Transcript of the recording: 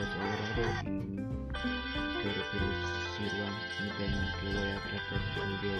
a su agrado espero que les agrado y espero que voy a tratar el día